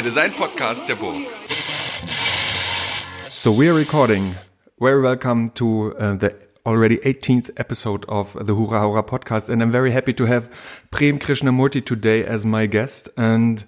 Der Design-Podcast der Burg. So we are recording. Very welcome to uh, the already 18th episode of the Hura Hura podcast. And I'm very happy to have Prem Krishnamurthy today as my guest. And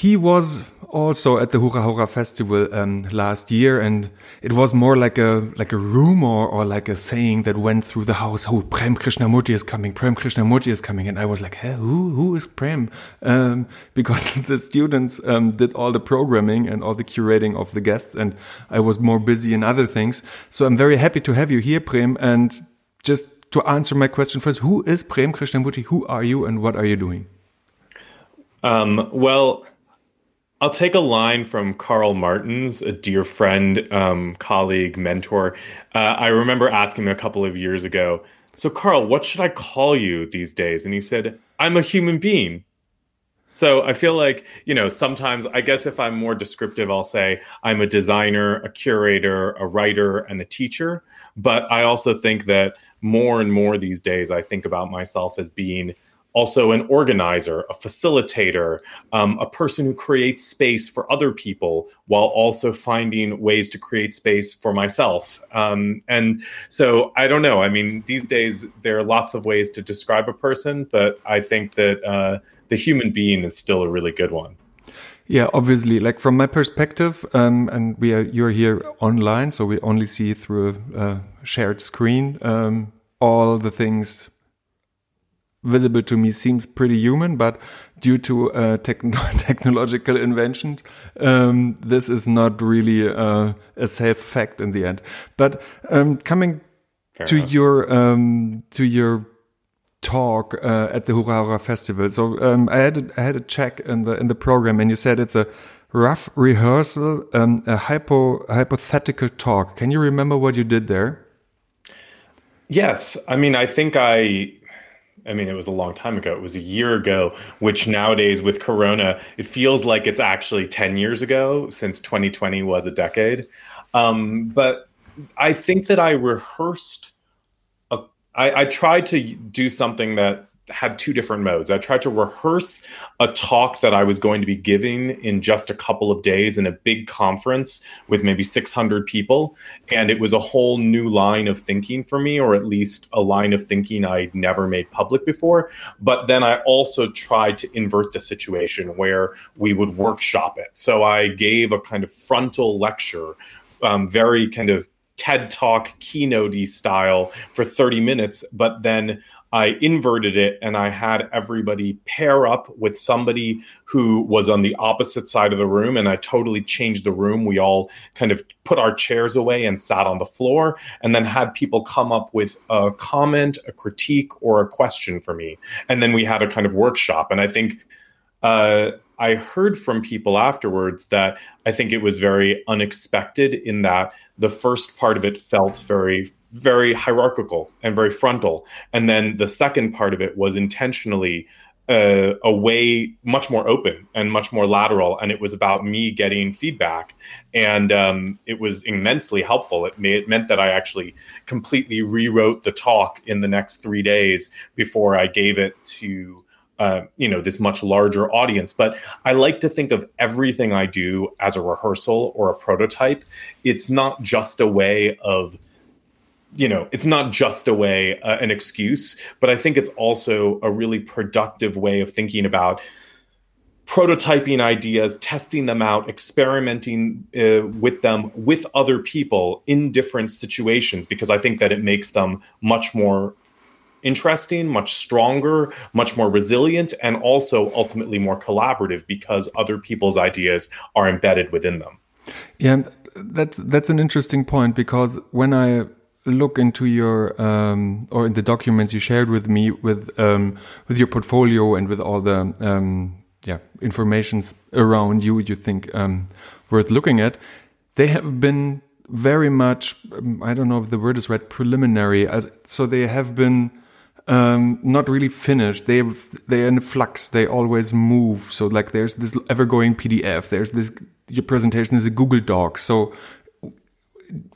he was also at the Hura Hura festival um, last year, and it was more like a like a rumor or like a saying that went through the house. Oh, Prem Krishnamurthy is coming. Prem Krishnamurthy is coming, and I was like, hey, who who is Prem? Um, because the students um, did all the programming and all the curating of the guests, and I was more busy in other things. So I'm very happy to have you here, Prem, and just to answer my question first, who is Prem Krishnamurthy? Who are you, and what are you doing? Um, well, I'll take a line from Karel Martens, a dear friend, um, colleague, mentor. Uh, I remember asking him a couple of years ago, So, Karel, what should I call you these days? And he said, I'm a human being. So I feel like, you know, sometimes I guess if I'm more descriptive, I'll say I'm a designer, a curator, a writer, and a teacher. But I also think that more and more these days, I think about myself as being also an organizer, a facilitator, um, a person who creates space for other people while also finding ways to create space for myself. Um, and so I don't know. I mean, these days there are lots of ways to describe a person, but I think that uh, the human being is still a really good one. Yeah, obviously, like from my perspective, um, and we are you're here online, so we only see through a, a shared screen um, all the things visible to me seems pretty human, but due to uh, technological invention, um, this is not really uh, a safe fact in the end. But um, coming Fair to enough. your um, to your talk uh, at the Hura Hura Festival, so um, I had a, I had a check in the in the program, and you said it's a rough rehearsal, um, a hypo hypothetical talk. Can you remember what you did there? Yes, I mean I think I I mean, it was a long time ago. It was a year ago, which nowadays with Corona, it feels like it's actually 10 years ago since 2020 was a decade. Um, but I think that I rehearsed, a, I, I tried to do something that had two different modes. I tried to rehearse a talk that I was going to be giving in just a couple of days in a big conference with maybe 600 people. And it was a whole new line of thinking for me, or at least a line of thinking I'd never made public before. But then I also tried to invert the situation where we would workshop it. So I gave a kind of frontal lecture, um, very kind of TED Talk keynote style for 30 minutes, but then I inverted it and I had everybody pair up with somebody who was on the opposite side of the room. And I totally changed the room. We all kind of put our chairs away and sat on the floor and then had people come up with a comment, a critique, or a question for me. And then we had a kind of workshop. And I think, uh, I heard from people afterwards that I think it was very unexpected in that the first part of it felt very very hierarchical and very frontal. And then the second part of it was intentionally uh, a way much more open and much more lateral. And it was about me getting feedback. And um, it was immensely helpful. It, may, it meant that I actually completely rewrote the talk in the next three days before I gave it to. Uh, you know this much larger audience but i like to think of everything i do as a rehearsal or a prototype it's not just a way of you know, it's not just a way, uh, an excuse, but I think it's also a really productive way of thinking about prototyping ideas, testing them out, experimenting uh, with them with other people in different situations, because I think that it makes them much more interesting, much stronger, much more resilient, and also ultimately more collaborative because other people's ideas are embedded within them. Yeah, that's that's an interesting point because when I look into your um, or in the documents you shared with me with um, with your portfolio and with all the um, yeah informations around you you think um, worth looking at. They have been very much um, I don't know if the word is right preliminary as, so they have been um, not really finished. They they're in flux. They always move. So like there's this ever going PDF there's this your presentation is a Google Doc. So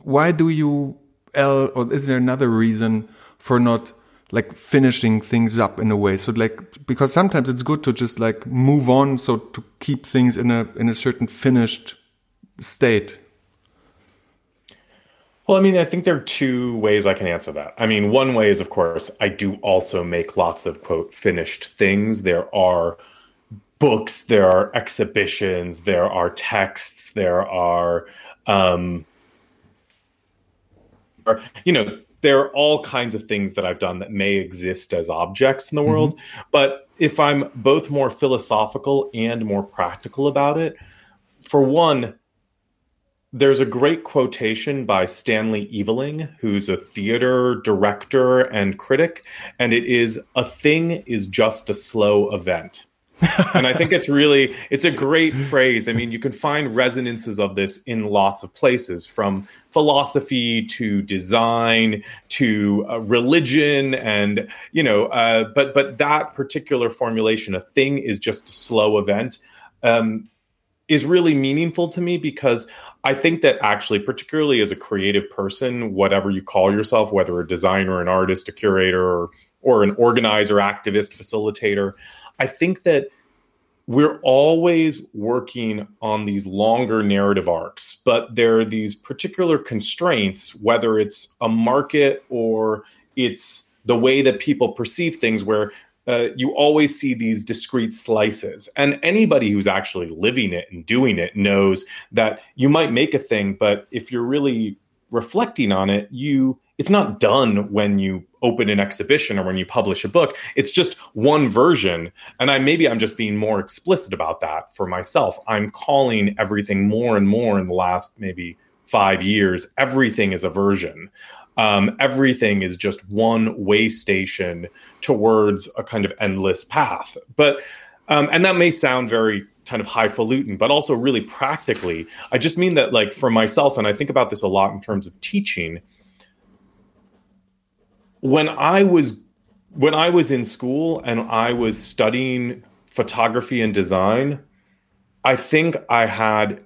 why do you or is there another reason for not like finishing things up in a way. So like because sometimes it's good to just like move on, so to keep things in a in a certain finished state. Well, I mean, I think there are two ways I can answer that. I mean, one way is, of course, I do also make lots of quote finished things. There are books, there are exhibitions, there are texts, there are, um, or, you know, there are all kinds of things that I've done that may exist as objects in the world. Mm-hmm. But if I'm both more philosophical and more practical about it, for one, there's a great quotation by Stanley Eveling, who's a theater director and critic, and it is a thing is just a slow event. And I think it's really it's a great phrase. I mean, you can find resonances of this in lots of places, from philosophy to design to uh, religion, and you know, uh, but but that particular formulation, a thing is just a slow event. Um, is really meaningful to me because I think that actually, particularly as a creative person, whatever you call yourself, whether a designer, an artist, a curator, or, or an organizer, activist, facilitator, I think that we're always working on these longer narrative arcs, but there are these particular constraints, whether it's a market or it's the way that people perceive things, where uh, you always see these discrete slices. And anybody who's actually living it and doing it knows that you might make a thing, but if you're really reflecting on it, you it's not done when you open an exhibition or when you publish a book. It's just one version. And I maybe I'm just being more explicit about that for myself. I'm calling everything more and more in the last maybe five years. Everything is a version um, everything is just one way station towards a kind of endless path. But um, and that may sound very kind of highfalutin, but also really practically. I just mean that, like for myself, and I think about this a lot in terms of teaching. When I was when I was in school and I was studying photography and design, I think I had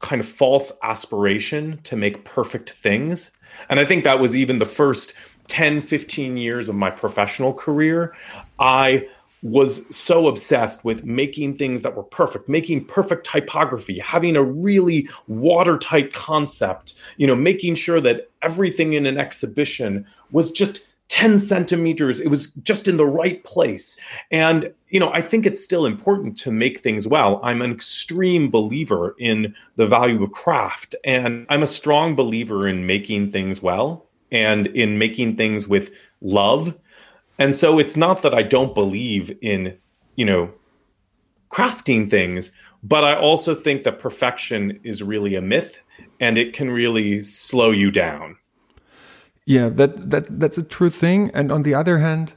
kind of false aspiration to make perfect things. And I think that was even the first 10, 15 years of my professional career. I was so obsessed with making things that were perfect, making perfect typography, having a really watertight concept, you know, making sure that everything in an exhibition was just 10 centimeters. It was just in the right place. And, you know, I think it's still important to make things well. I'm an extreme believer in the value of craft, and I'm a strong believer in making things well and in making things with love. And so it's not that I don't believe in, you know, crafting things, but I also think that perfection is really a myth and it can really slow you down. Yeah, that that that's a true thing. And on the other hand,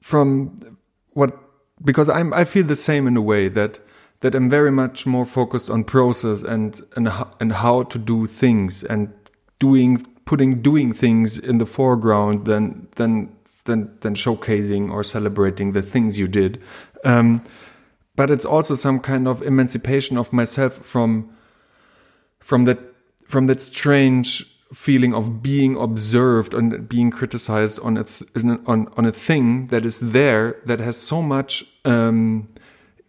from what because I'm I feel the same in a way that that I'm very much more focused on process and and and how to do things and doing putting doing things in the foreground than than than than showcasing or celebrating the things you did. Um, but it's also some kind of emancipation of myself from from that from that strange feeling of being observed and being criticized on a on on a thing that is there that has so much um,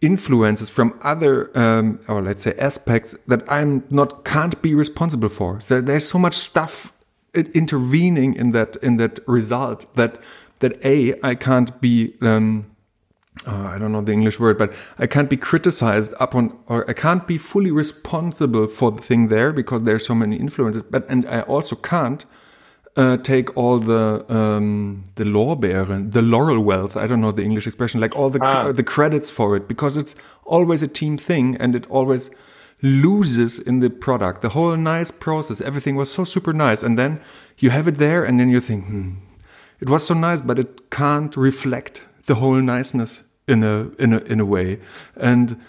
influences from other um, or let's say aspects that I'm not can't be responsible for. So there's so much stuff intervening in that in that result that that a I can't be um, uh, I don't know the English word, but I can't be criticized upon, or I can't be fully responsible for the thing there because there's so many influences. But and I also can't uh, take all the um, the Lorbeeren, the laurel wealth. I don't know the English expression, like all the ah. the credits for it because it's always a team thing and it always loses in the product. The whole nice process, everything was so super nice, and then you have it there, and then you think, hmm, it was so nice, but it can't reflect the whole niceness in a in a in a way. And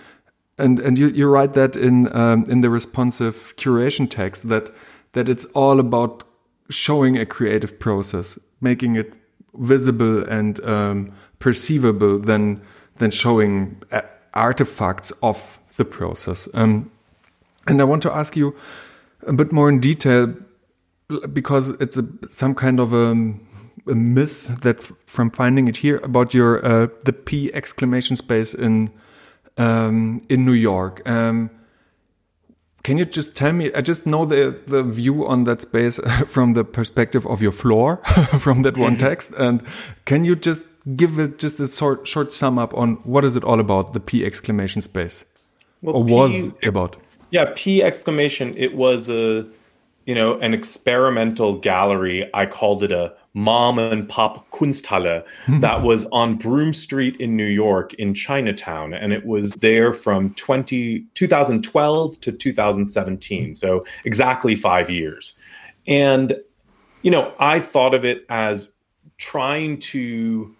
and and you, you write that in um, in the responsive curation text that that it's all about showing a creative process making it visible and um, perceivable than than showing uh, artifacts of the process. Um, and I want to ask you a bit more in detail because it's a, some kind of a a myth that from finding it here about your uh, the P exclamation space in um, in New York. Um, can you just tell me? I just know the the view on that space from the perspective of your floor, from that one mm -hmm. text. And can you just give it just a short short sum up on what is it all about? The P exclamation space, well, or P, was about? Yeah, P exclamation. It was a you know an experimental gallery. I called it a mom and pop Kunsthalle that was on Broome Street in New York in Chinatown. And it was there from 20, 2012 to 2017. So exactly five years. And, you know, I thought of it as trying to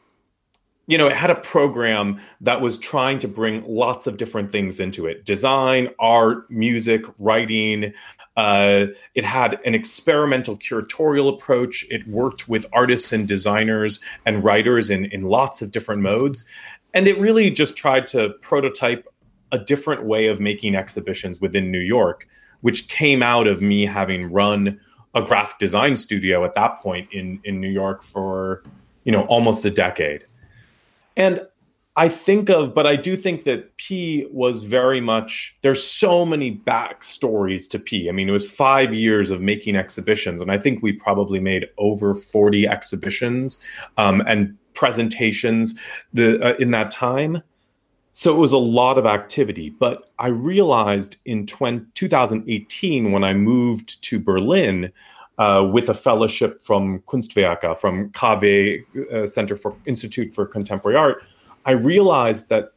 you know, it had a program that was trying to bring lots of different things into it design, art, music, writing, uh, it had an experimental curatorial approach. It worked with artists and designers and writers in, in lots of different modes. And it really just tried to prototype a different way of making exhibitions within New York, which came out of me having run a graphic design studio at that point in, in New York for, you know, almost a decade. And I think of, but I do think that P was very much, there's so many backstories to P. I mean, it was five years of making exhibitions, and I think we probably made over 40 exhibitions um, and presentations the, uh, in that time. So it was a lot of activity. But I realized in 20, 2018, when I moved to Berlin, uh, with a fellowship from Kunstwerke, from KW uh, Center for Institute for Contemporary Art, I realized that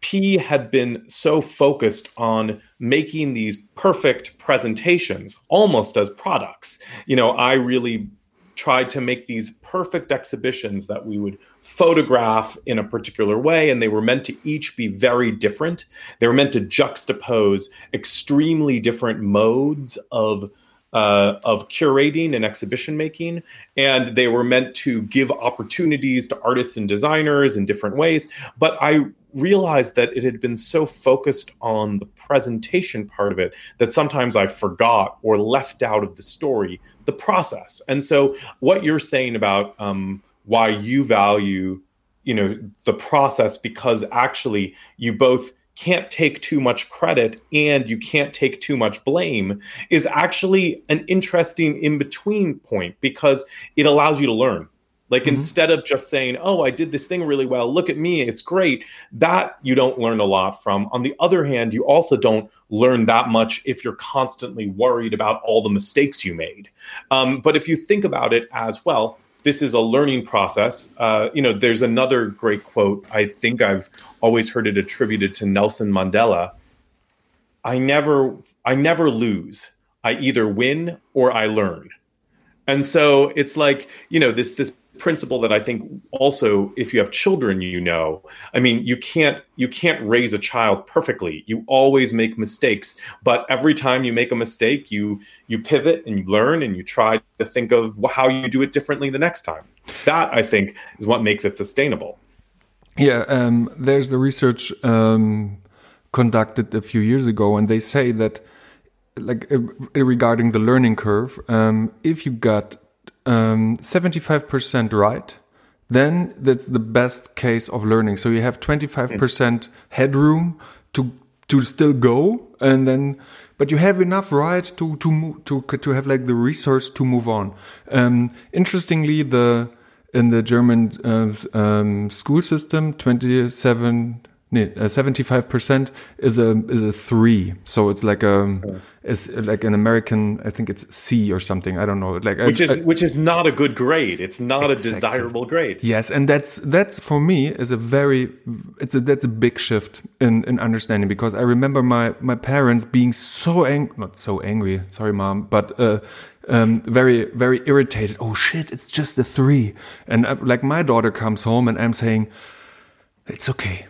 P had been so focused on making these perfect presentations almost as products. You know, I really tried to make these perfect exhibitions that we would photograph in a particular way, and they were meant to each be very different. They were meant to juxtapose extremely different modes of uh, of curating and exhibition making. And they were meant to give opportunities to artists and designers in different ways. But I realized that it had been so focused on the presentation part of it that sometimes I forgot or left out of the story the process. And so, what you're saying about um, why you value you know the process because actually you both can't take too much credit and you can't take too much blame is actually an interesting in between point because it allows you to learn. Like mm-hmm. instead of just saying, "Oh, I did this thing really well. Look at me. It's great." That you don't learn a lot from. On the other hand, you also don't learn that much if you're constantly worried about all the mistakes you made. Um, but if you think about it as well, this is a learning process. Uh, you know, there's another great quote. I think I've always heard it attributed to Nelson Mandela. I never, I never lose. I either win or I learn. And so it's like, you know, this this principle that I think also if you have children you know. I mean you can't you can't raise a child perfectly. You always make mistakes but every time you make a mistake you you pivot and you learn and you try to think of how you do it differently the next time. That I think is what makes it sustainable. Yeah um, there's the research um, conducted a few years ago and they say that like uh, regarding the learning curve um, if you got um, 75% right, then that's the best case of learning. So you have 25% headroom to to still go, and then but you have enough right to to to to have like the resource to move on. Um, interestingly, the in the German uh, um, school system, 27 uh, seventy-five percent is a is a three. So it's like a is like an American. I think it's C or something. I don't know. Like which is which is not a good grade. It's not exactly. a desirable grade. Yes, and that's that's for me is a very it's a that's a big shift in in understanding because I remember my my parents being so angry, not so angry. Sorry, mom, but. Uh, um, very, very irritated. Oh shit, it's just a three. And uh, like my daughter comes home and I'm saying, it's okay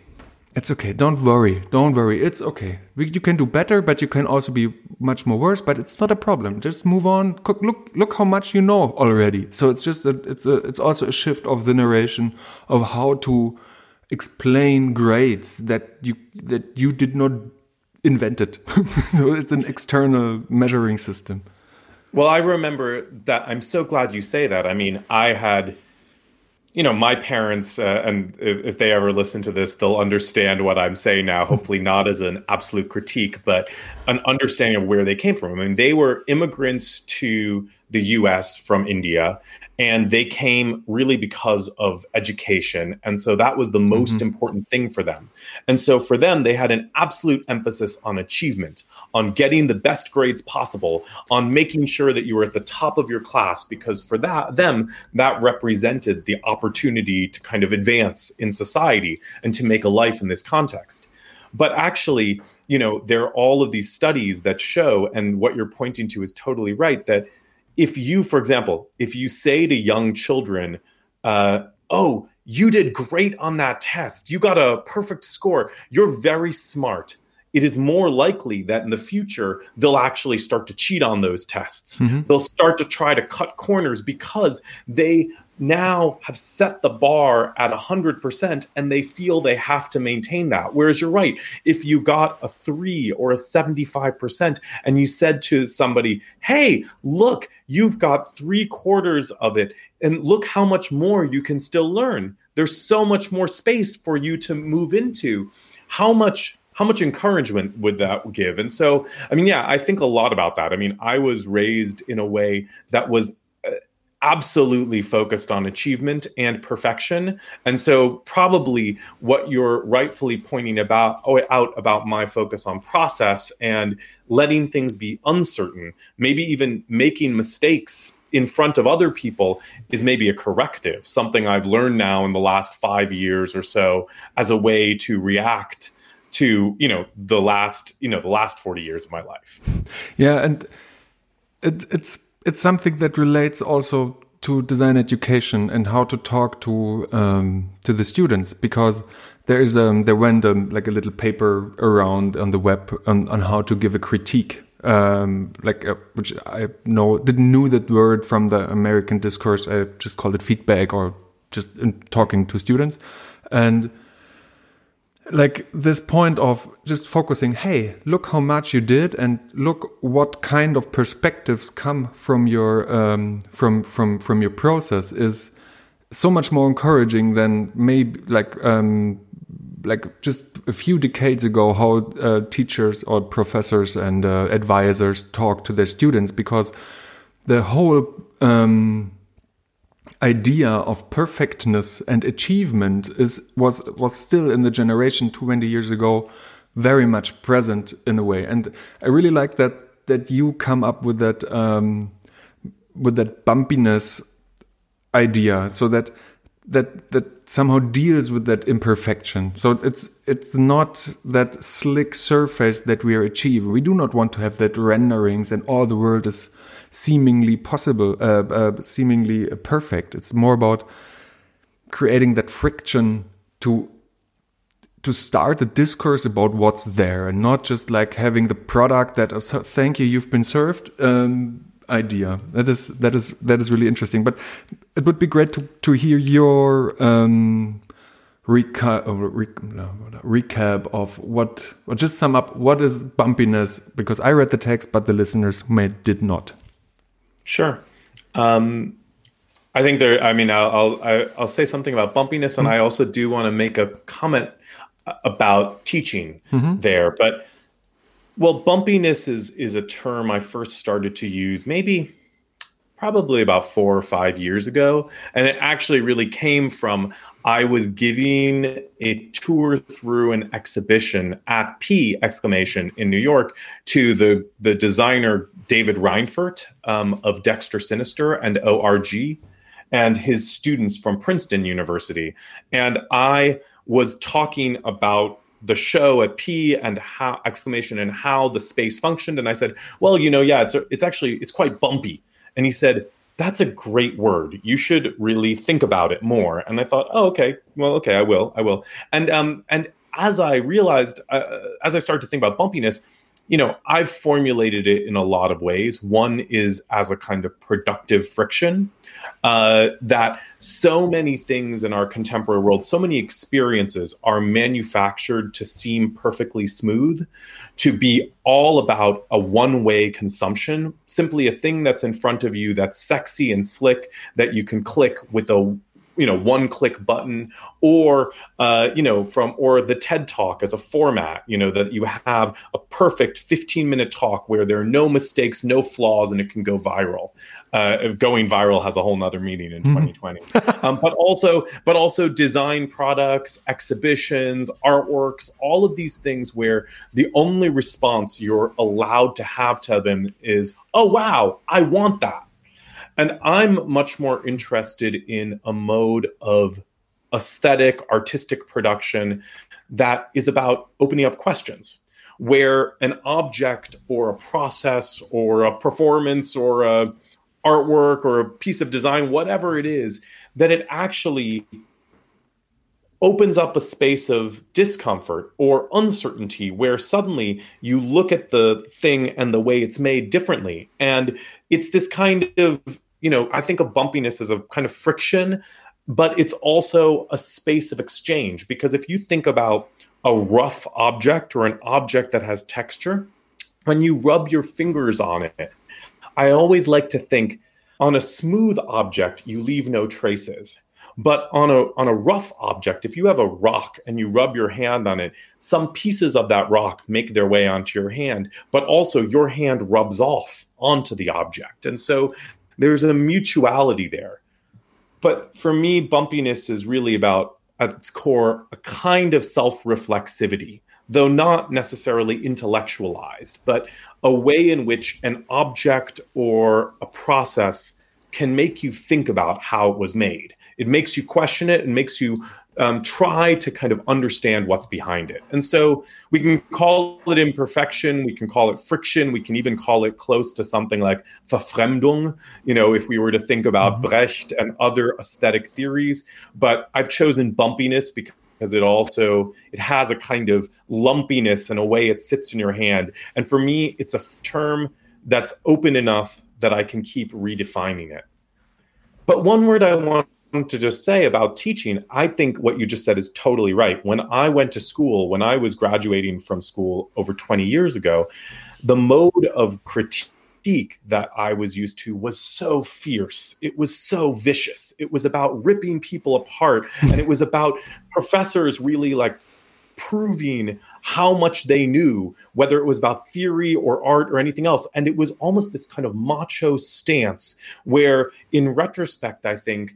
it's okay. Don't worry. Don't worry. It's okay. You can do better, but you can also be much more worse. But it's not a problem. Just move on. Look, look how much you know already. So it's just a, it's a, it's also a shift of the narration of how to explain grades that you that you did not invent it. so it's an external measuring system. Well, I remember that. I'm so glad you say that. I mean, I had, you know, my parents, uh, and if, if, they ever listen to this, they'll understand what I'm saying now. Hopefully, not as an absolute critique, but an understanding of where they came from. I mean, they were immigrants to the US from India and they came really because of education. And so that was the most mm-hmm. important thing for them. And so for them they had an absolute emphasis on achievement on getting the best grades possible on making sure that you were at the top of your class because for that them that represented the opportunity to kind of advance in society and to make a life in this context. But actually you know there are all of these studies that show and what you're pointing to is totally right that if you, for example, if you say to young children, uh, oh, you did great on that test, you got a perfect score, you're very smart. It is more likely that in the future they'll actually start to cheat on those tests. Mm-hmm. They'll start to try to cut corners because they now have set the bar at 100% and they feel they have to maintain that. Whereas you're right, if you got a three or a 75% and you said to somebody, hey, look, you've got three quarters of it, and look how much more you can still learn. There's so much more space for you to move into. How much how much encouragement would that give? And so, I mean, yeah, I think a lot about that. I mean, I was raised in a way that was absolutely focused on achievement and perfection. And so probably what you're rightfully pointing about oh, out about my focus on process and letting things be uncertain, maybe even making mistakes in front of other people is maybe a corrective, something I've learned now in the last 5 years or so as a way to react to, you know, the last, you know, the last 40 years of my life. Yeah, and it, it's it's something that relates also to design education and how to talk to um, to the students because there is um, there went um, like a little paper around on the web on, on how to give a critique um, like uh, which I know didn't know that word from the American discourse. I just called it feedback or just talking to students. And like this point of just focusing hey look how much you did and look what kind of perspectives come from your um, from from from your process is so much more encouraging than maybe like um, like just a few decades ago how uh, teachers or professors and uh, advisors talk to their students because the whole um, idea of perfectness and achievement is was was still in the generation 20 years ago very much present in a way. And i really like that that you come up with that um, with that bumpiness idea so that that that somehow deals with that imperfection. So it's it's not that slick surface that we are achieving. We do not want to have that renderings and all the world is seemingly possible, uh, uh, seemingly perfect. It's more about creating that friction to to start the discourse about what's there and not just like having the product that is thank you you've been served um, idea. That is that is that is really interesting. But it would be great to to hear your um, recap, recap of what or just sum up what is bumpiness because i read the text but the listeners may did not Sure. Um, I think there. I mean, I'll I'll, I'll say something about bumpiness, and mm-hmm. I also do want to make a comment about teaching mm-hmm. there. But well, bumpiness is is a term I first started to use maybe probably about four or five years ago. And it actually really came from I was giving a tour through an exhibition at P exclamation in New York to the, the designer David Reinfurt um, of Dexter Sinister and ORG and his students from Princeton University. And I was talking about the show at P and how exclamation and how the space functioned. And I said, well, you know, yeah, it's, it's actually, it's quite bumpy. And he said, That's a great word. You should really think about it more. And I thought, Oh, okay. Well, okay, I will. I will. And, um, and as I realized, uh, as I started to think about bumpiness, you know, I've formulated it in a lot of ways. One is as a kind of productive friction uh, that so many things in our contemporary world, so many experiences are manufactured to seem perfectly smooth, to be all about a one way consumption, simply a thing that's in front of you that's sexy and slick that you can click with a you know one click button or uh, you know from or the ted talk as a format you know that you have a perfect 15 minute talk where there are no mistakes no flaws and it can go viral. Uh, going viral has a whole nother meaning in 2020 mm-hmm. um, but also but also design products exhibitions artworks all of these things where the only response you're allowed to have to them is oh wow i want that and I'm much more interested in a mode of aesthetic, artistic production that is about opening up questions where an object or a process or a performance or a artwork or a piece of design whatever it is that it actually opens up a space of discomfort or uncertainty where suddenly you look at the thing and the way it's made differently. And it's this kind of you know, I think of bumpiness as a kind of friction, but it's also a space of exchange because if you think about a rough object or an object that has texture, when you rub your fingers on it, I always like to think on a smooth object, you leave no traces. But on a on a rough object, if you have a rock and you rub your hand on it, some pieces of that rock make their way onto your hand, but also your hand rubs off onto the object. And so there's a mutuality there. But for me, bumpiness is really about, at its core, a kind of self reflexivity, though not necessarily intellectualized, but a way in which an object or a process can make you think about how it was made. It makes you question it and makes you um, try to kind of understand what's behind it. And so we can call it imperfection, we can call it friction, we can even call it close to something like Verfremdung, you know, if we were to think about mm-hmm. Brecht and other aesthetic theories. But I've chosen bumpiness because it also it has a kind of lumpiness and a way it sits in your hand. And for me, it's a term that's open enough that I can keep redefining it. But one word I want to just say about teaching, I think what you just said is totally right. When I went to school, when I was graduating from school over 20 years ago, the mode of critique that I was used to was so fierce. It was so vicious. It was about ripping people apart. and it was about professors really like proving how much they knew, whether it was about theory or art or anything else. And it was almost this kind of macho stance where, in retrospect, I think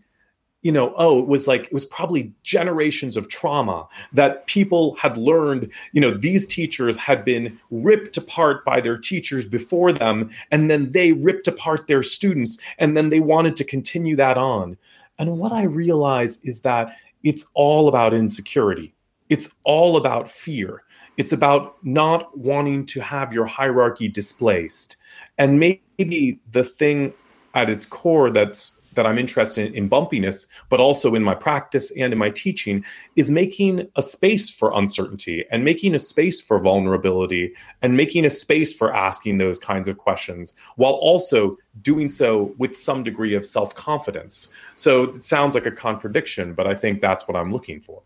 you know, oh, it was like it was probably generations of trauma that people had learned. You know, these teachers had been ripped apart by their teachers before them, and then they ripped apart their students, and then they wanted to continue that on. And what I realize is that it's all about insecurity, it's all about fear, it's about not wanting to have your hierarchy displaced. And maybe the thing at its core that's that I'm interested in, in bumpiness, but also in my practice and in my teaching, is making a space for uncertainty and making a space for vulnerability and making a space for asking those kinds of questions while also doing so with some degree of self confidence. So it sounds like a contradiction, but I think that's what I'm looking for.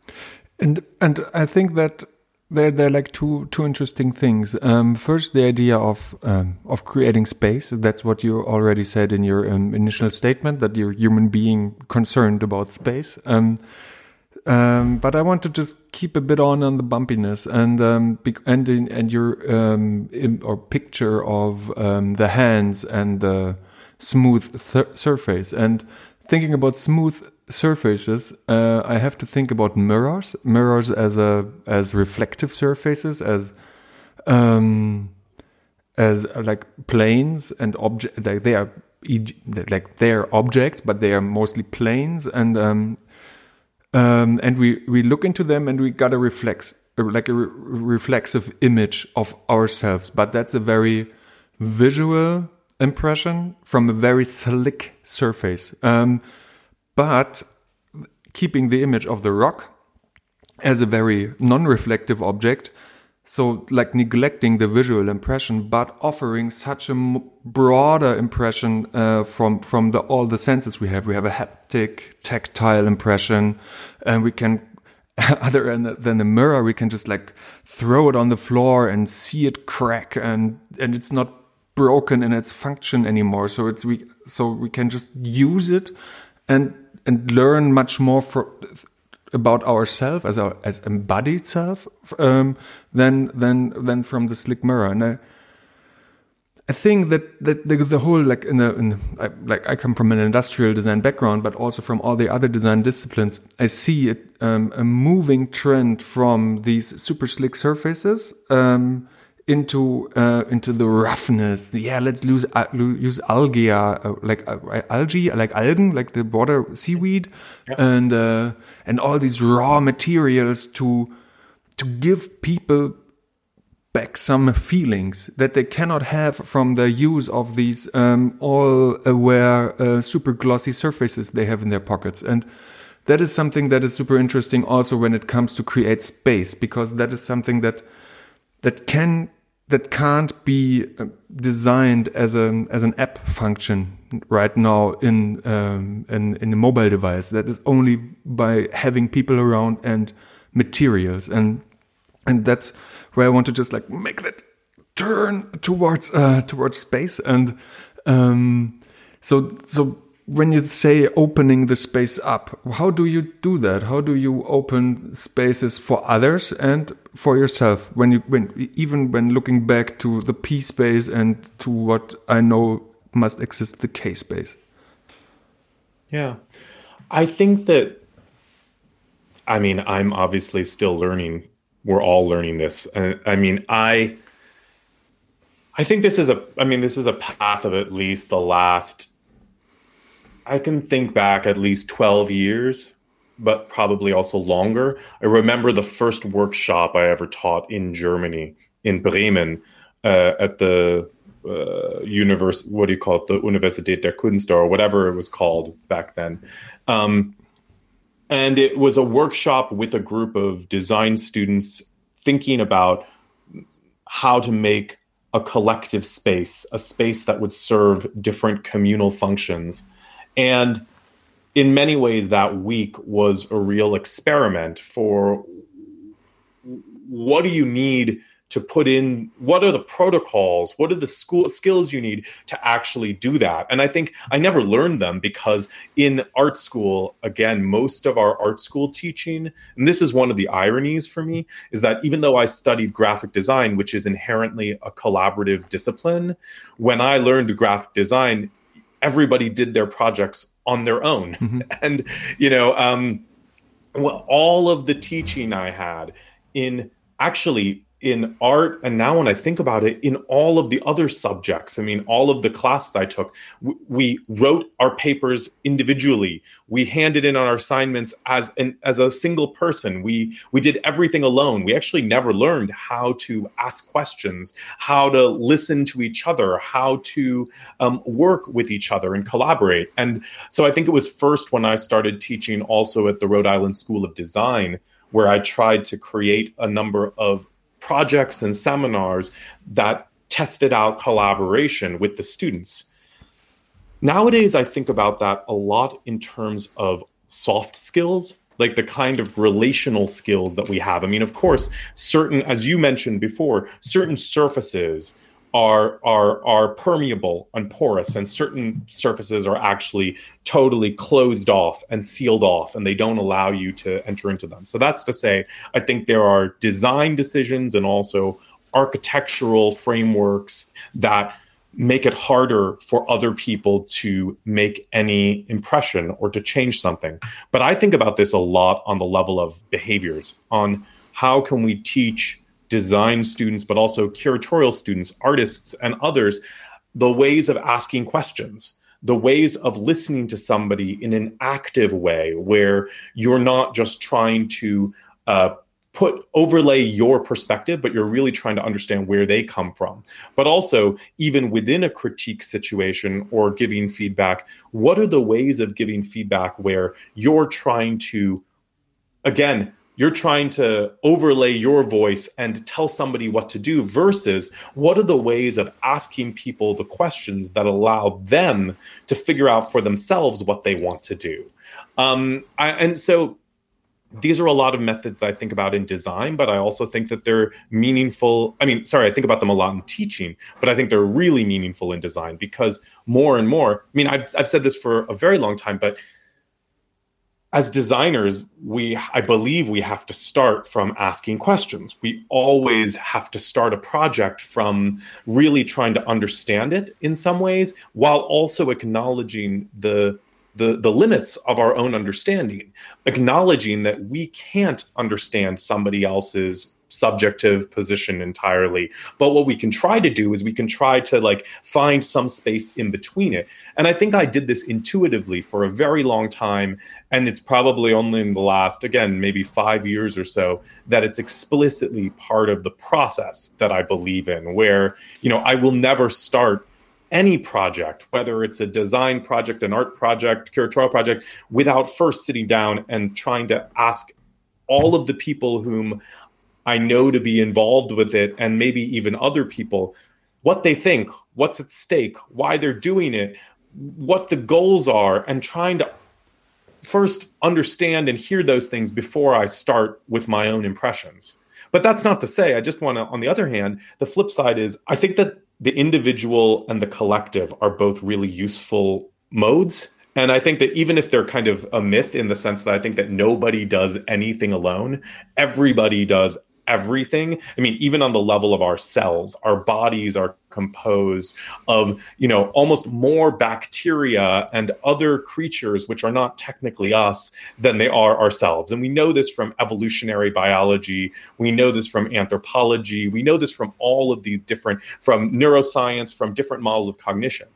And and I think that there there are like two two interesting things. Um, first, the idea of um, of creating space. That's what you already said in your um, initial statement that you're a human being concerned about space. Um, um, but I want to just keep a bit on on the bumpiness and um, and and your or picture of the hands and the smooth surface and thinking about smooth surfaces, uh, I have to think about mirrors. Mirrors as a as reflective surfaces, as um, as uh, like planes and object. Like they are like they are objects, but they are mostly planes, and um, um, and we we look into them and we got a reflex like a re reflexive image of ourselves. But that's a very visual impression from a very slick surface. Um, but keeping the image of the rock as a very non reflective object So, like neglecting the visual impression, but offering such a broader impression uh, from from the all the senses we have. We have a haptic, tactile impression, and we can, other than than the mirror, we can just like throw it on the floor and see it crack, and and it's not broken in its function anymore. So it's we so we can just use it and and learn much more for about ourselves as our as embodied self um, than than than from the slick mirror. And I, I think that that the, the whole like in the, in I, like I come from an industrial design background, but also from all the other design disciplines, I see it um, a moving trend from these super slick surfaces. Um, into uh, into the roughness. Yeah, let's use uh, use algae, uh, like uh, algae, like algen, like the water seaweed, yeah. and uh, and all these raw materials to to give people back some feelings that they cannot have from the use of these um, all aware uh, super glossy surfaces they have in their pockets and that is something that is super interesting also when it comes to create space because that is something that that can that can't be uh, designed as an as an app function right now in um, in, in a mobile device. That is only by having people around and materials, and and that's where I want to just like make that turn towards uh, towards space, and um, so so when you say opening the space up, how do you do that? How do you open spaces for others and for yourself? When you, when even when looking back to the P space and to what I know must exist, the K space. Yeah, I think that. I mean, I'm obviously still learning. We're all learning this. And I mean, I. I think this is a. I mean, this is a path of at least the last I can think back at least 12 years, but probably also longer. I remember the first workshop I ever taught in Germany, in Bremen, uh, at the uh, universe, what do you call it, the Universität der Kunst or whatever it was called back then. Um, and it was a workshop with a group of design students thinking about how to make a collective space, a space that would serve different communal functions and in many ways, that week was a real experiment for what do you need to put in what are the protocols what are the school skills you need to actually do that? And i think i never learned them because in art school again most of our art school teaching and this is one of the ironies for me is that even though i studied graphic design which is inherently a collaborative discipline when i learned graphic design everybody did their projects on their own. Mm-hmm. And, you know, um, well, all of the teaching I had in actually in art and now when i think about it in all of the other subjects i mean all of the classes i took we wrote our papers individually. We handed in our assignments as an as a single person. We we did everything alone. We actually never learned how to ask questions how to listen to each other how to um, work with each other and collaborate. And so i think it was first when i started teaching also at the rhode island school of design where I tried to create a number of projects and seminars that tested out collaboration with the students. Nowadays, I think about that a lot in terms of soft skills, like the kind of relational skills that we have. I mean, of course, certain, as you mentioned before, certain surfaces are are are permeable and porous and certain surfaces are actually totally closed off and sealed off and they don't allow you to enter into them. So that's to say i think there are design decisions and also architectural frameworks that make it harder for other people to make any impression or to change something. But i think about this a lot on the level of behaviors on how can we teach design students, but also curatorial students, artists, and others, the ways of asking questions, the ways of listening to somebody in an active way, where you're not just trying to uh, put overlay your perspective but you're really trying to understand where they come from. But also even within a critique situation or giving feedback what are the ways of giving feedback where you're trying to again you're trying to overlay your voice and tell somebody what to do versus what are the ways of asking people the questions that allow them to figure out for themselves what they want to do um, I, and so these are a lot of methods that I think about in design, but I also think that they're meaningful. I mean, sorry, I think about them a lot in teaching, but I think they're really meaningful in design because more and more, I mean, I've, I've said this for a very long time, but as designers, we, I believe we have to start from asking questions. We always have to start a project from really trying to understand it in some ways while also acknowledging the the, the limits of our own understanding, acknowledging that we can't understand somebody else's subjective position entirely. But what we can try to do is we can try to like find some space in between it. And I think I did this intuitively for a very long time. And it's probably only in the last, again, maybe five years or so that it's explicitly part of the process that I believe in, where, you know, I will never start any project, whether it's a design project, an art project, curatorial project, without first sitting down and trying to ask all of the people whom I know to be involved with it, and maybe even other people, what they think, what's at stake, why they're doing it, what the goals are, and trying to first understand and hear those things before I start with my own impressions. But that's not to say, I just want to, on the other hand, the flip side is I think that the individual and the collective are both really useful modes. And I think that even if they're kind of a myth in the sense that I think that nobody does anything alone, everybody does everything. I mean even on the level of our cells our bodies are composed of you know almost more bacteria and other creatures which are not technically us than they are ourselves. And we know this from evolutionary biology. We know this from anthropology. We know this from all of these different from neuroscience from different models of cognition.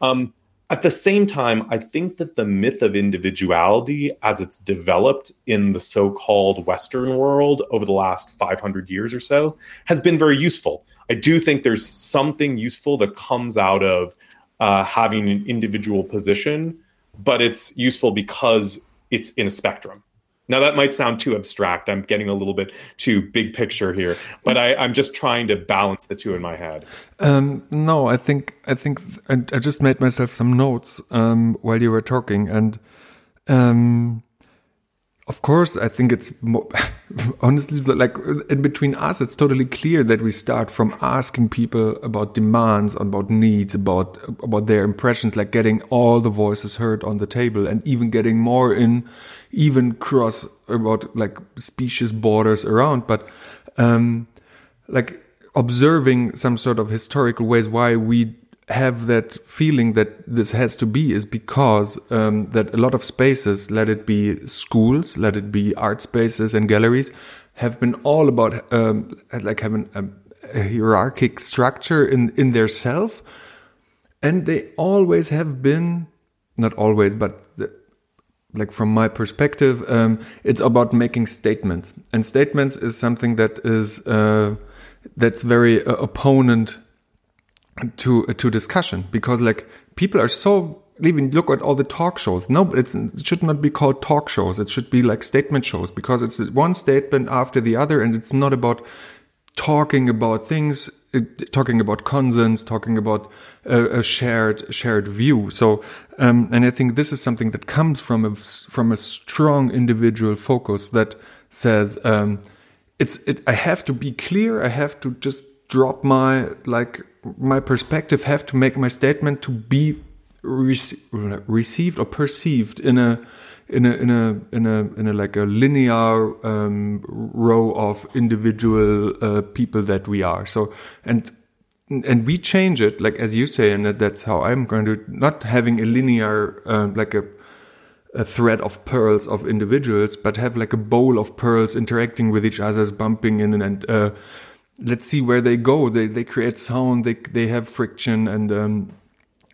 Um, at the same time, I think that the myth of individuality, as it's developed in the so called Western world over the last 500 years or so, has been very useful. I do think there's something useful that comes out of uh, having an individual position, but it's useful because it's in a spectrum. Now that might sound too abstract. I'm getting a little bit too big picture here, but I, am just trying to balance the two in my head. Um, no, I think I think I, I, just made myself some notes um, while you were talking, and um, of course, I think it's more, honestly like in between us, it's totally clear that we start from asking people about demands, about needs, about about their impressions, like getting all the voices heard on the table, and even getting more in, even cross about like species borders around, but um, like observing some sort of historical ways why we have that feeling that this has to be is because um, that a lot of spaces, let it be schools, let it be art spaces and galleries, have been all about um, like having a, a hierarchic structure in in their self, and they always have been not always, but the, like from my perspective, um, it's about making statements, and statements is something that is uh, that's very uh, opponent to to discussion because like people are so even look at all the talk shows. No, it should not be called talk shows. It should be like statement shows because it's one statement after the other, and it's not about talking about things, talking about consens, talking about a, a shared shared view. So, um, and I think this is something that comes from a from a strong individual focus that says um, it's it, I have to be clear. I have to just drop my like my perspective have to make my statement to be rec received or perceived in a in a in a in a in a like a linear um, row of individual uh, people that we are. So and and we change it like as you say, and that's how I'm going to not having a linear uh, like a a thread of pearls of individuals, but have like a bowl of pearls interacting with each other, bumping in and uh, let's see where they go. They they create sound. They they have friction and um,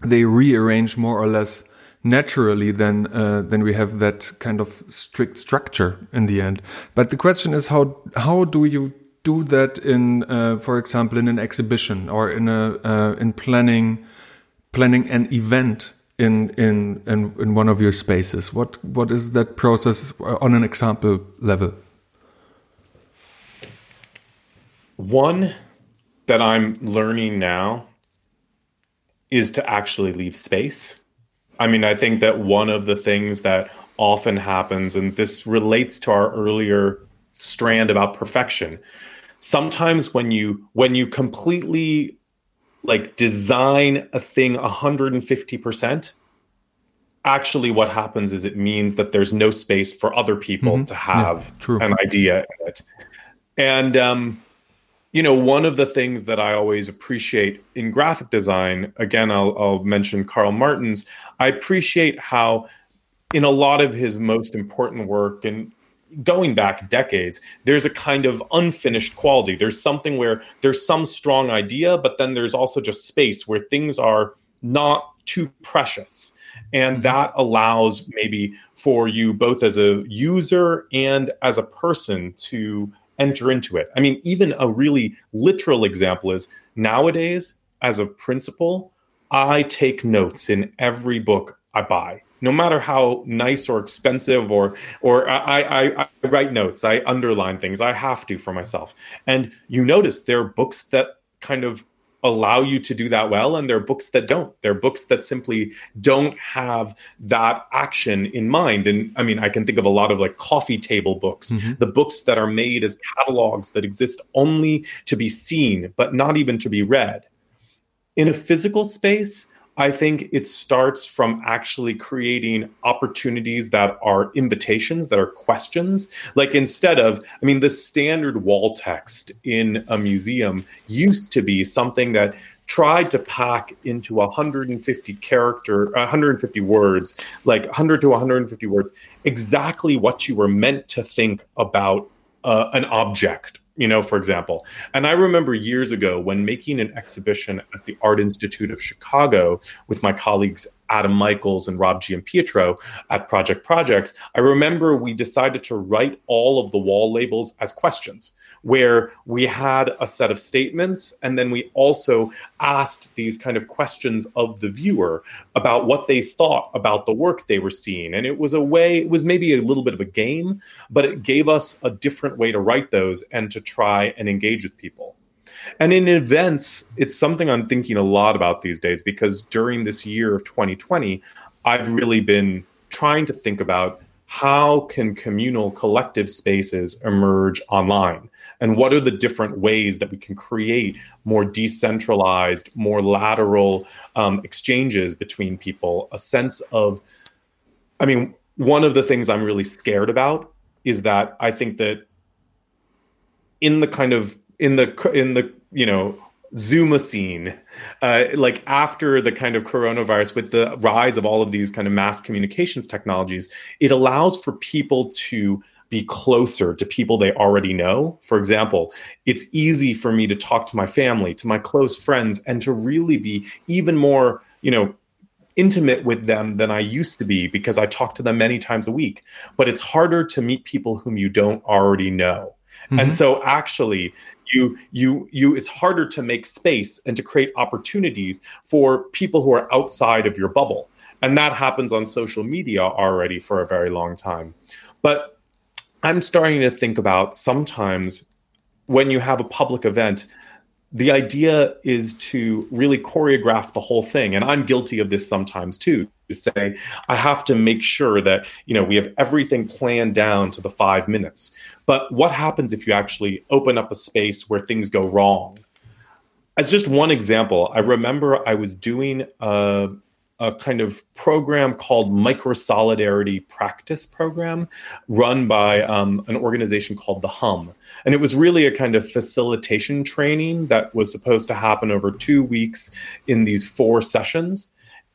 they rearrange more or less naturally than uh, than we have that kind of strict structure in the end. But the question is how how do you do that in, uh, for example, in an exhibition or in a uh, in planning planning an event in, in in in one of your spaces? What what is that process on an example level? One that I'm learning now is to actually leave space. I mean, I think that one of the things that often happens, and this relates to our earlier strand about perfection. Sometimes when you when you completely like design a thing 150%, actually what happens is it means that there's no space for other people mm-hmm. to have yeah, an idea in it. And um you know, one of the things that I always appreciate in graphic design, again, I'll, I'll mention Karel Martens. I appreciate how, in a lot of his most important work, and going back decades, there's a kind of unfinished quality. There's something where there's some strong idea, but then there's also just space where things are not too precious. And mm-hmm. that allows maybe for you both as a user and as a person to enter into it. I mean, even a really literal example is nowadays, as a principal, I take notes in every book I buy. No matter how nice or expensive, or or I, I, I write notes, I underline things. I have to for myself. And you notice there are books that kind of allow you to do that well and there are books that don't. There are books that simply don't have that action in mind. And i mean i can think of a lot of like coffee table books mm-hmm. the books that are made as catalogs that exist only to be seen but not even to be read. In a physical space I think it starts from actually creating opportunities that are invitations, that are questions. Like instead of, I mean, the standard wall text in a museum used to be something that tried to pack into 150 character 150 words like 100 to 150 words exactly what you were meant to think about uh, an object you know, for example. And I remember years ago when making an exhibition at the Art Institute of Chicago with my colleagues Adam Michaels and Rob Giampietro at Project Projects, I remember we decided to write all of the wall labels as questions, where we had a set of statements and then we also asked these kind of questions of the viewer about what they thought about the work they were seeing. And it was a way, it was maybe a little bit of a game, but it gave us a different way to write those and to try and engage with people. And in events, it's something I'm thinking a lot about these days because during this year of 2020, I've really been trying to think about how can communal collective spaces emerge online? And what are the different ways that we can create more decentralized more lateral um, exchanges between people? A sense of i mean one of the things i'm really scared about is that i think that in the kind of in the in the you know Zoomacene, uh, like after the kind of coronavirus, with the rise of all of these kind of mass communications technologies, it allows for people to be closer to people they already know. For example, it's easy for me to talk to my family, to my close friends, and to really be even more, you know, intimate with them than I used to be because I talk to them many times a week. But it's harder to meet people whom you don't already know. Mm-hmm. And so actually you you you it's harder to make space and to create opportunities for people who are outside of your bubble. And that happens on social media already for a very long time. But I'm starting to think about sometimes when you have a public event, the idea is to really choreograph the whole thing. And I'm guilty of this sometimes too to say i have to make sure that you know we have everything planned down to the five minutes. But what happens if you actually open up a space where things go wrong? As just one example i remember i was doing a, a kind of program called micro solidarity practice program run by um, an organization called the hum. And it was really a kind of facilitation training that was supposed to happen over two weeks in these four sessions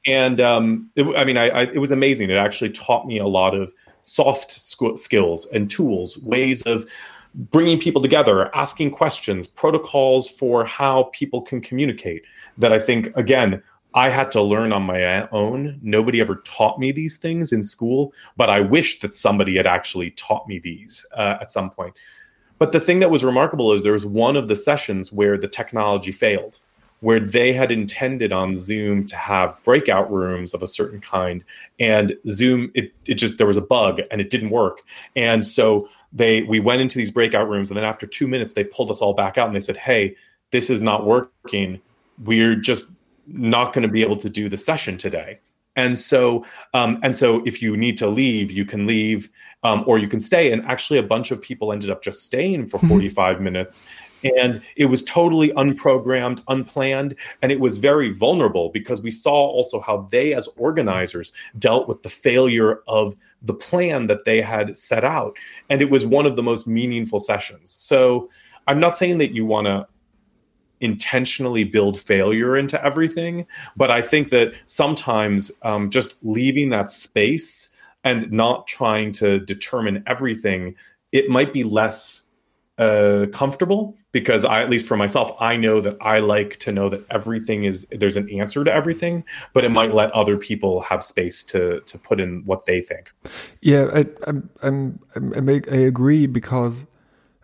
and um, it, I mean, I, I, it was amazing. It actually taught me a lot of soft skills and tools, ways of bringing people together, asking questions, protocols for how people can communicate. That I think, again, I had to learn on my own. Nobody ever taught me these things in school, but I wish that somebody had actually taught me these uh, at some point. But the thing that was remarkable is there was one of the sessions where the technology failed where they had intended on Zoom to have breakout rooms of a certain kind, and Zoom it, it just there was a bug and it didn't work, and so they we went into these breakout rooms and then after two minutes they pulled us all back out and they said hey this is not working. We're just not going to be able to do the session today. And so um, and so if you need to leave you can leave um, or you can stay. And actually a bunch of people ended up just staying for 45 minutes and it was totally unprogrammed unplanned and it was very vulnerable because we saw also how they as organizers dealt with the failure of the plan that they had set out. And it was one of the most meaningful sessions. So i'm not saying that you want to intentionally build failure into everything but i think that sometimes um, just leaving that space and not trying to determine everything it might be less uh, comfortable because I, at least for myself, I know that I like to know that everything is there's an answer to everything, but it might let other people have space to to put in what they think. Yeah, I, I'm, I'm, I, make, I agree because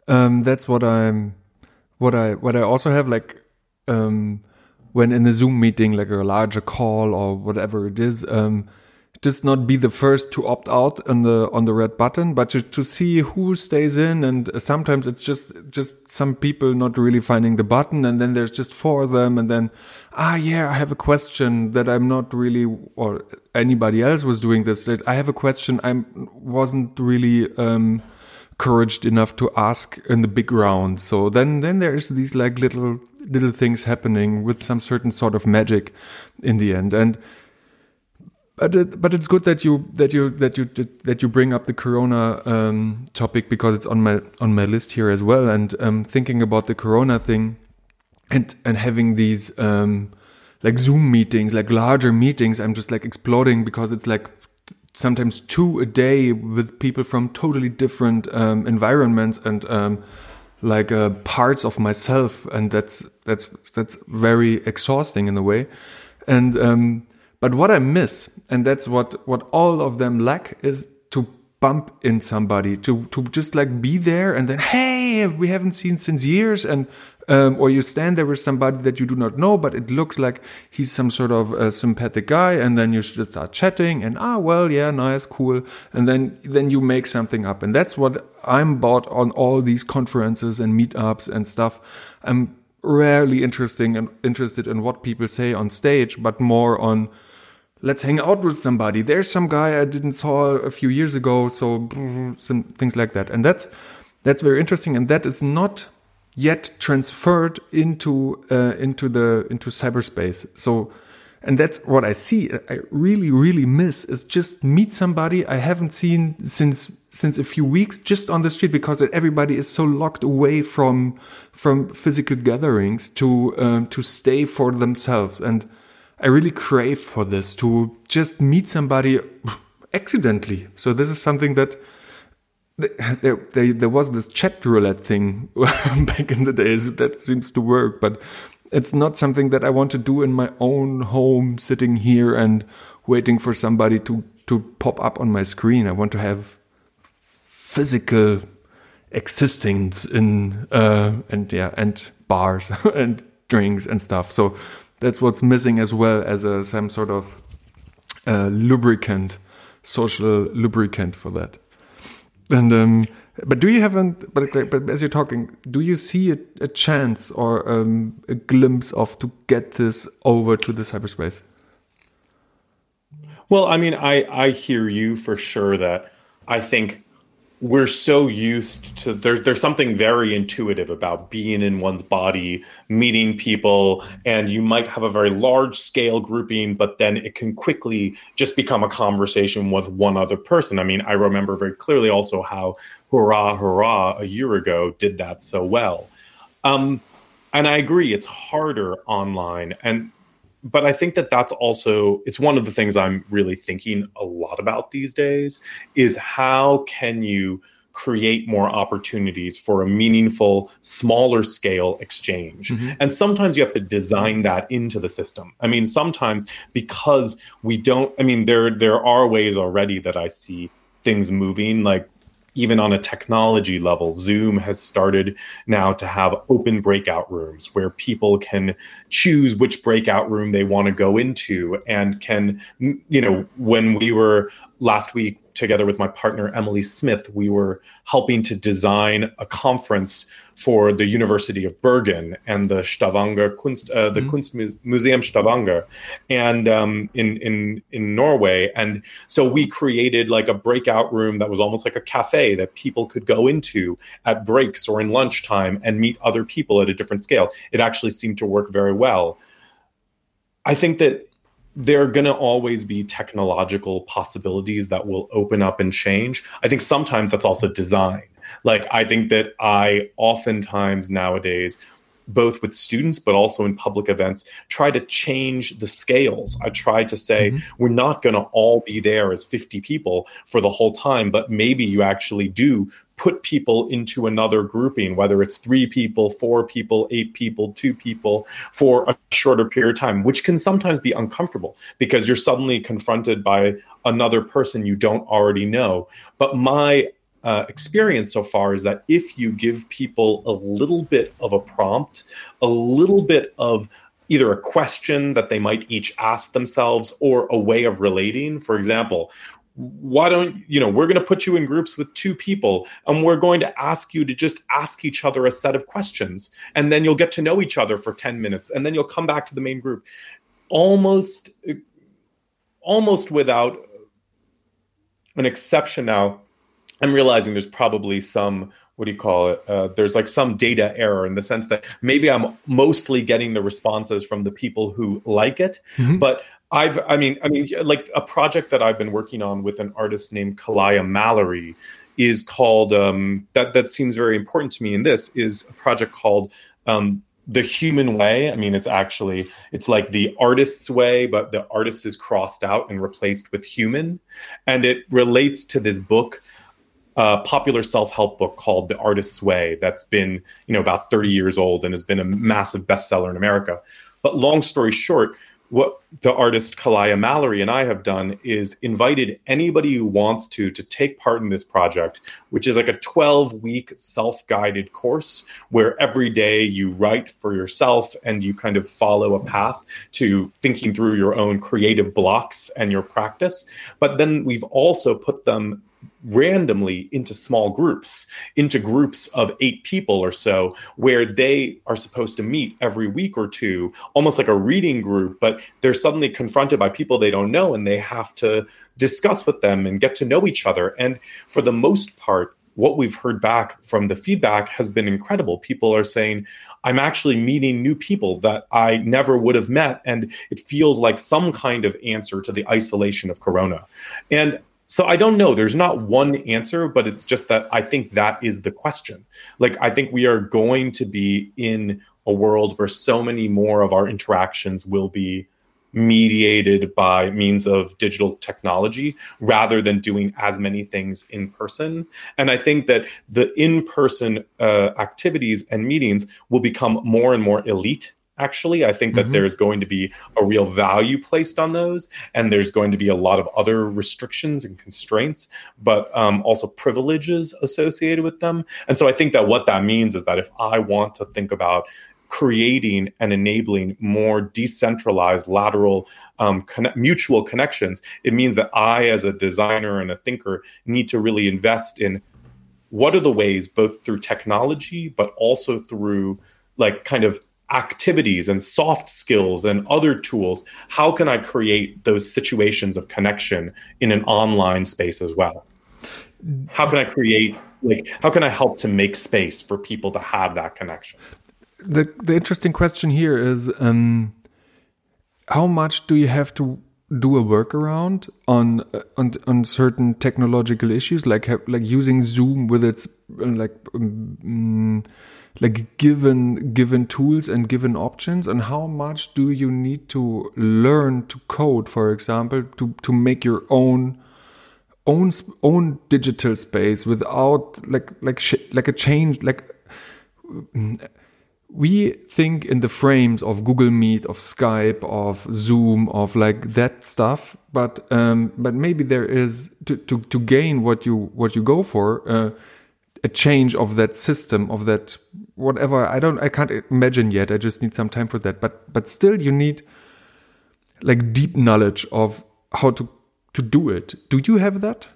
um, that's what I'm, what I, what I also have like um, when in a Zoom meeting, like a larger call or whatever it is. Um, just not be the first to opt out on the on the red button, but to, to see who stays in. And sometimes it's just just some people not really finding the button, and then there's just four of them, and then ah yeah, I have a question that I'm not really or anybody else was doing this. That I have a question I wasn't really um, encouraged enough to ask in the big round. So then then there's these like little little things happening with some certain sort of magic in the end and but it, but it's good that you that you that you that you bring up the Corona um, topic because it's on my on my list here as well. And um, thinking about the Corona thing, and and having these um, like Zoom meetings, like larger meetings, I'm just like exploding because it's like sometimes two a day with people from totally different um, environments and um, like uh, parts of myself, and that's that's that's very exhausting in a way. And um, but what I miss, and that's what, what all of them lack, is to bump in somebody, to, to just like be there and then, hey, we haven't seen since years. And, um, or you stand there with somebody that you do not know, but it looks like he's some sort of a sympathetic guy. And then you just start chatting and, ah, well, yeah, nice, cool. And then, then you make something up. And that's what I'm bought on all these conferences and meetups and stuff. I'm rarely interesting and interested in what people say on stage, but more on, let's hang out with somebody. There's some guy I didn't saw a few years ago, so some things like that. And that's that's very interesting, and that is not yet transferred into uh, into the into cyberspace. So, and that's what I see. I really really miss is just meet somebody I haven't seen since since a few weeks just on the street because everybody is so locked away from from physical gatherings to um, to stay for themselves and I really crave for this to just meet somebody accidentally. So this is something that there, there, there was this chat roulette thing back in the days that seems to work, but it's not something that I want to do in my own home, sitting here and waiting for somebody to, to pop up on my screen. I want to have physical existence in, uh, and yeah, and bars and drinks and stuff. So that's what's missing as well as a some sort of uh, lubricant, social lubricant for that. And um, but do you have an but, but as you're talking, do you see a, a chance or um, a glimpse of to get this over to the cyberspace? Well, I mean, I I hear you for sure that I think we're so used to there, there's something very intuitive about being in one's body meeting people and you might have a very large scale grouping but then it can quickly just become a conversation with one other person. I mean i remember very clearly also how hurrah hurrah a year ago did that so well. Um, and i agree it's harder online. And but I think that that's also it's one of the things I'm really thinking a lot about these days is how can you create more opportunities for a meaningful smaller scale exchange mm-hmm. and sometimes you have to design that into the system i mean sometimes because we don't i mean there there are ways already that i see things moving like even on a technology level, Zoom has started now to have open breakout rooms where people can choose which breakout room they want to go into and can, you know, when we were last week together with my partner Emily Smith, we were helping to design a conference for the University of Bergen and the Stavanger Kunst, uh, the mm-hmm. Kunstmuseum Stavanger, and um, in in in Norway. And so we created like a breakout room that was almost like a cafe that people could go into at breaks or in lunchtime and meet other people at a different scale. It actually seemed to work very well. I think that there are going to always be technological possibilities that will open up and change. I think sometimes that's also design. Like, I think that I oftentimes nowadays, both with students but also in public events, try to change the scales. I try to say, mm-hmm. we're not going to all be there as 50 people for the whole time, but maybe you actually do put people into another grouping, whether it's three people, four people, eight people, two people, for a shorter period of time, which can sometimes be uncomfortable because you're suddenly confronted by another person you don't already know. But my uh, experience so far is that if you give people a little bit of a prompt, a little bit of either a question that they might each ask themselves or a way of relating. For example, why don't you know we're going to put you in groups with two people and we're going to ask you to just ask each other a set of questions and then you'll get to know each other for 10 minutes and then you'll come back to the main group almost almost without an exception now i'm realizing there's probably some what do you call it uh, there's like some data error in the sense that maybe i'm mostly getting the responses from the people who like it mm-hmm. but I've, I mean, I mean, like a project that I've been working on with an artist named Kalaya Mallory is called um, that. That seems very important to me. In this is a project called um, the Human Way. I mean, it's actually it's like the artist's way, but the artist is crossed out and replaced with human, and it relates to this book a popular self-help book called The Artist's Way that's been, you know, about 30 years old and has been a massive bestseller in America. But long story short, what the artist Kalaya Mallory and I have done is invited anybody who wants to to take part in this project, which is like a 12 week self guided course where every day you write for yourself and you kind of follow a path to thinking through your own creative blocks and your practice. But then we've also put them randomly into small groups, into groups of eight people or so, where they are supposed to meet every week or two, almost like a reading group, but they're suddenly confronted by people they don't know and they have to discuss with them and get to know each other. And for the most part, what we've heard back from the feedback has been incredible. People are saying, I'm actually meeting new people that I never would have met. And it feels like some kind of answer to the isolation of Corona. And so I don't know. There's not one answer, but it's just that I think that is the question. Like, I think we are going to be in a world where so many more of our interactions will be mediated by means of digital technology rather than doing as many things in person. And I think that the in person uh, activities and meetings will become more and more elite actually. I think that mm-hmm. there's going to be a real value placed on those, and there's going to be a lot of other restrictions and constraints, but um, also privileges associated with them. And so I think that what that means is that if I want to think about creating and enabling more decentralized lateral um, con- mutual connections it means that i as a designer and a thinker need to really invest in what are the ways both through technology but also through like kind of activities and soft skills and other tools how can i create those situations of connection in an online space as well? How can i create like how can i help to make space for people to have that connection? The the interesting question here is um, how much do you have to do a workaround on on on certain technological issues like like using zoom with its like um, like given given tools and given options? And how much do you need to learn to code for example to to make your own own own digital space without like like like a change like we think in the frames of Google Meet, of Skype, of Zoom, of like that stuff. But um, but maybe there is to, to, to gain what you what you go for uh, a change of that system of that whatever i don't i can't imagine yet i just need some time for that but but still you need like deep knowledge of how to to do it do you have that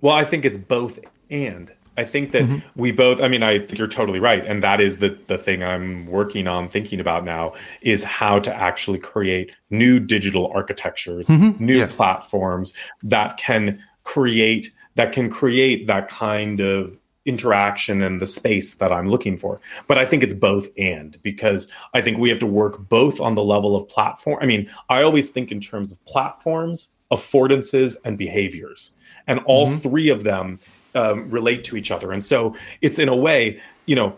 Well, I think it's both and. I think that mm-hmm. we both I mean I think you're totally right and that is the the thing I'm working on thinking about now is how to actually create new digital architectures, mm-hmm. new yeah. platforms that can create that can create that kind of interaction and the space that I'm looking for. But I think it's both and because I think we have to work both on the level of platform. I mean, I always think in terms of platforms, affordances, and behaviors. And all mm-hmm. three of them um, relate to each other. And so it's in a way, you know,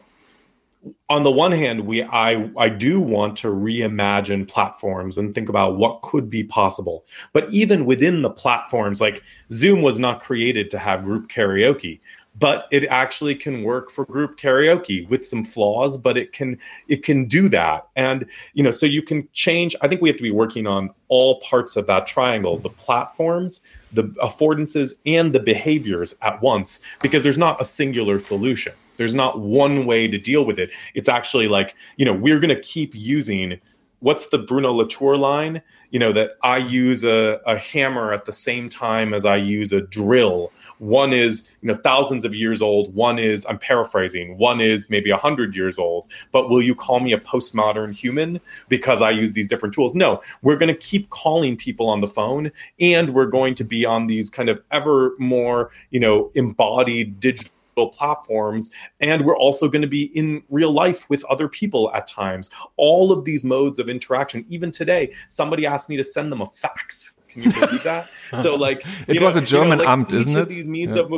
on the one hand, we I I do want to reimagine platforms and think about what could be possible. But even within the platforms, like Zoom was not created to have group karaoke but it actually can work for group karaoke with some flaws but it can it can do that. And you know so you can change i think we have to be working on all parts of that triangle the platforms the affordances and the behaviors at once because there's not a singular solution. There's not one way to deal with it. It's actually like you know we're going to keep using what's the Bruno Latour line? You know, that I use a, a hammer at the same time as I use a drill. One is, you know, thousands of years old. One is, I'm paraphrasing, one is maybe a hundred years old. But will you call me a postmodern human because I use these different tools? No, we're going to keep calling people on the phone and we're going to be on these kind of ever more, you know, embodied digital platforms and we're also going to be in real life with other people at times. All of these modes of interaction even today somebody asked me to send them a fax. Can you believe that? So like it was know, a german you know, like amt isn't it? these means yeah. of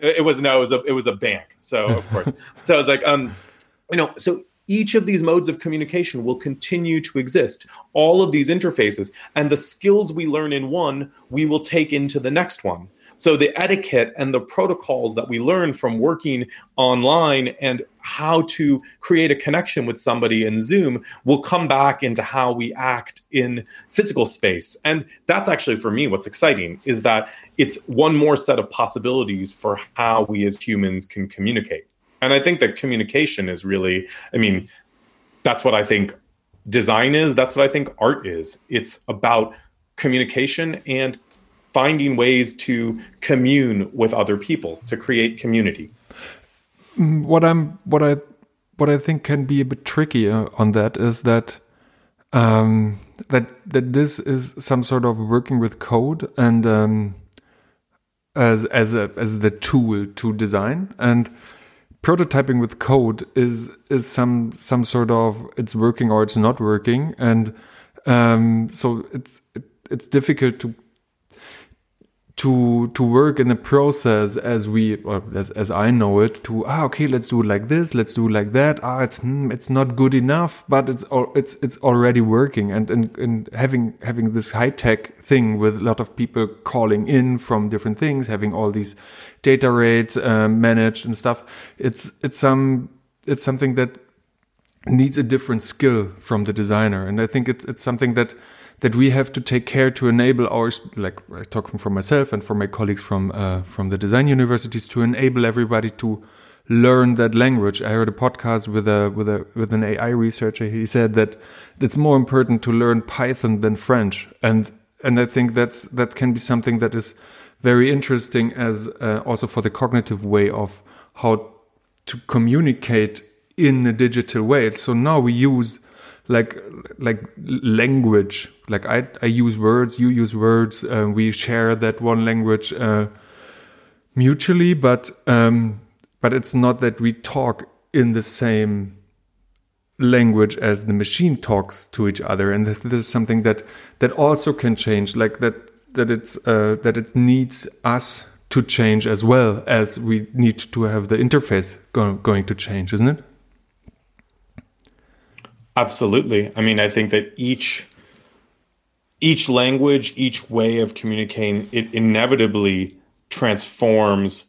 it was no it was a it was a bank so of course. So i was like um you know so each of these modes of communication will continue to exist all of these interfaces and the skills we learn in one we will take into the next one so the etiquette and the protocols that we learn from working online and how to create a connection with somebody in Zoom will come back into how we act in physical space. And that's actually for me what's exciting is that it's one more set of possibilities for how we as humans can communicate. And I think that communication is really, I mean, that's what I think design is, that's what I think art is. It's about communication and finding ways to commune with other people to create community. Mm, what I'm what I what I think can be a bit tricky on that is that um, that that this is some sort of working with code and um, as as a as the tool to design and prototyping with code is is some some sort of it's working or it's not working and um, so it's it, it's difficult to to to work in the process as we as, as I know it to ah okay let's do it like this let's do it like that. Ah it's hmm, it's not good enough but it's all it's it's already working. And and, and having having this high tech thing with a lot of people calling in from different things having all these data rates um, managed and stuff it's it's some it's something that needs a different skill from the designer. And I think it's it's something that that we have to take care to enable ours, like talking for myself and for my colleagues from uh, from the design universities, to enable everybody to learn that language. I heard a podcast with a with a with an AI researcher. He said that it's more important to learn Python than French, and and I think that's that can be something that is very interesting as uh, also for the cognitive way of how to communicate in a digital way. So now we use like like language. Like i i use words you use words uh, we share that one language uh, mutually but um but it's not that we talk in the same language as the machine talks to each other. And this is something that that also can change like that that it's uh, that it needs us to change as well as we need to have the interface go going to change isn't it Absolutely. I mean, I think that each each language, each way of communicating, it inevitably transforms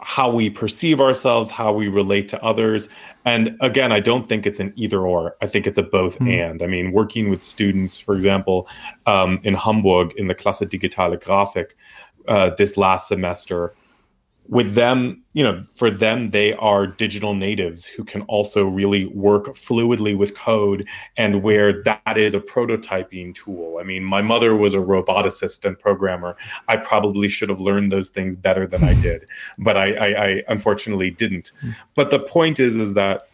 how we perceive ourselves, how we relate to others. And again, I don't think it's an either or. I think it's a both mm. and. I mean, working with students, for example, um, in Hamburg in the Klasse Digitale Grafik uh, this last semester, with them, you know, for them, they are digital natives who can also really work fluidly with code and where that is a prototyping tool. I mean, my mother was a roboticist and programmer. I probably should have learned those things better than I did, but I, I, I unfortunately didn't. Hmm. But the point is, is that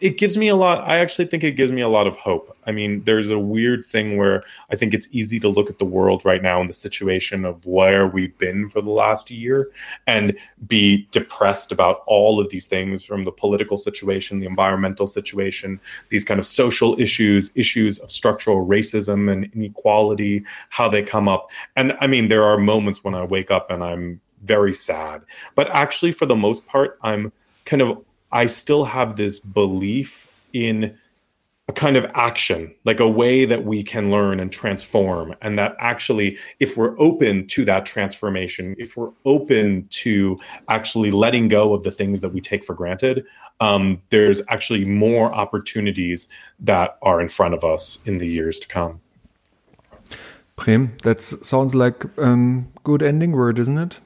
it gives me a lot i actually think it gives me a lot of hope. I mean there's a weird thing where i think it's easy to look at the world right now in the situation of where we've been for the last year and be depressed about all of these things from the political situation the environmental situation these kind of social issues issues of structural racism and inequality how they come up. And i mean there are moments when i wake up and i'm very sad. But actually for the most part i'm kind of I still have this belief in a kind of action, like a way that we can learn and transform. And that actually, if we're open to that transformation, if we're open to actually letting go of the things that we take for granted, um, there's actually more opportunities that are in front of us in the years to come. Prem, that sounds like a um, good ending word, isn't it?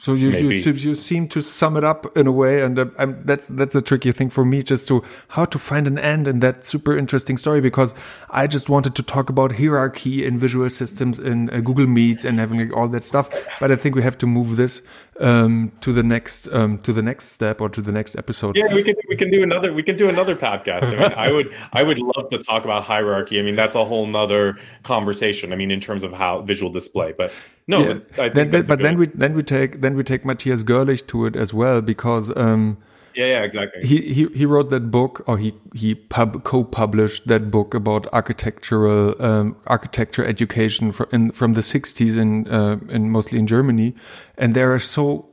So you, you, you seem to sum it up in a way, and uh, that's that's a tricky thing for me, just to how to find an end in that super interesting story. Because I just wanted to talk about hierarchy in visual systems in uh, Google Meets and having like, all that stuff, but I think we have to move this um, to the next um, to the next step or to the next episode. Yeah, we can we can do another we can do another podcast. I mean, I would I would love to talk about hierarchy. I mean, that's a whole nother conversation. I mean, in terms of how visual display, but no, yeah. but, then, but then we then we take then we take Matthias Görlich to it as well because um, yeah, yeah, exactly. He he he wrote that book, or he he pub, co-published that book about architectural um, architecture education from in, from the '60s in uh, in mostly in Germany, and there are so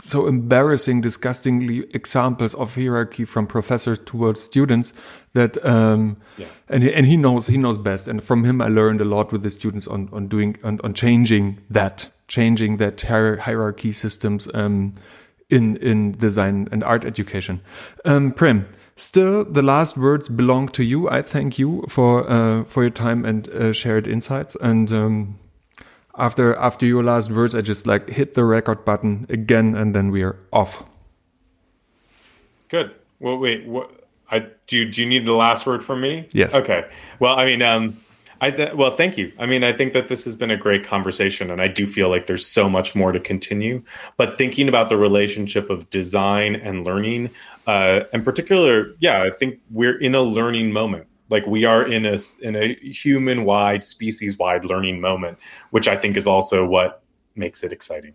so embarrassing, disgustingly examples of hierarchy from professors towards students that um, yeah. and he, and he knows he knows best. And from him, I learned a lot with the students on on doing on, on changing that, changing that hierarchy systems um, in in design and art education. Um, Prem. Still, the last words belong to you. I thank you for uh, for your time and uh, shared insights. And um, after after your last words, I just like hit the record button again, and then we are off. Good. Well, wait. What? I do. Do you need the last word from me? Yes. Okay. Well, I mean, um, I th- well, thank you. I mean, I think that this has been a great conversation, and I do feel like there's so much more to continue. But thinking about the relationship of design and learning, uh, in particular, yeah, I think we're in a learning moment like we are in a in a human wide species wide learning moment which i think is also what makes it exciting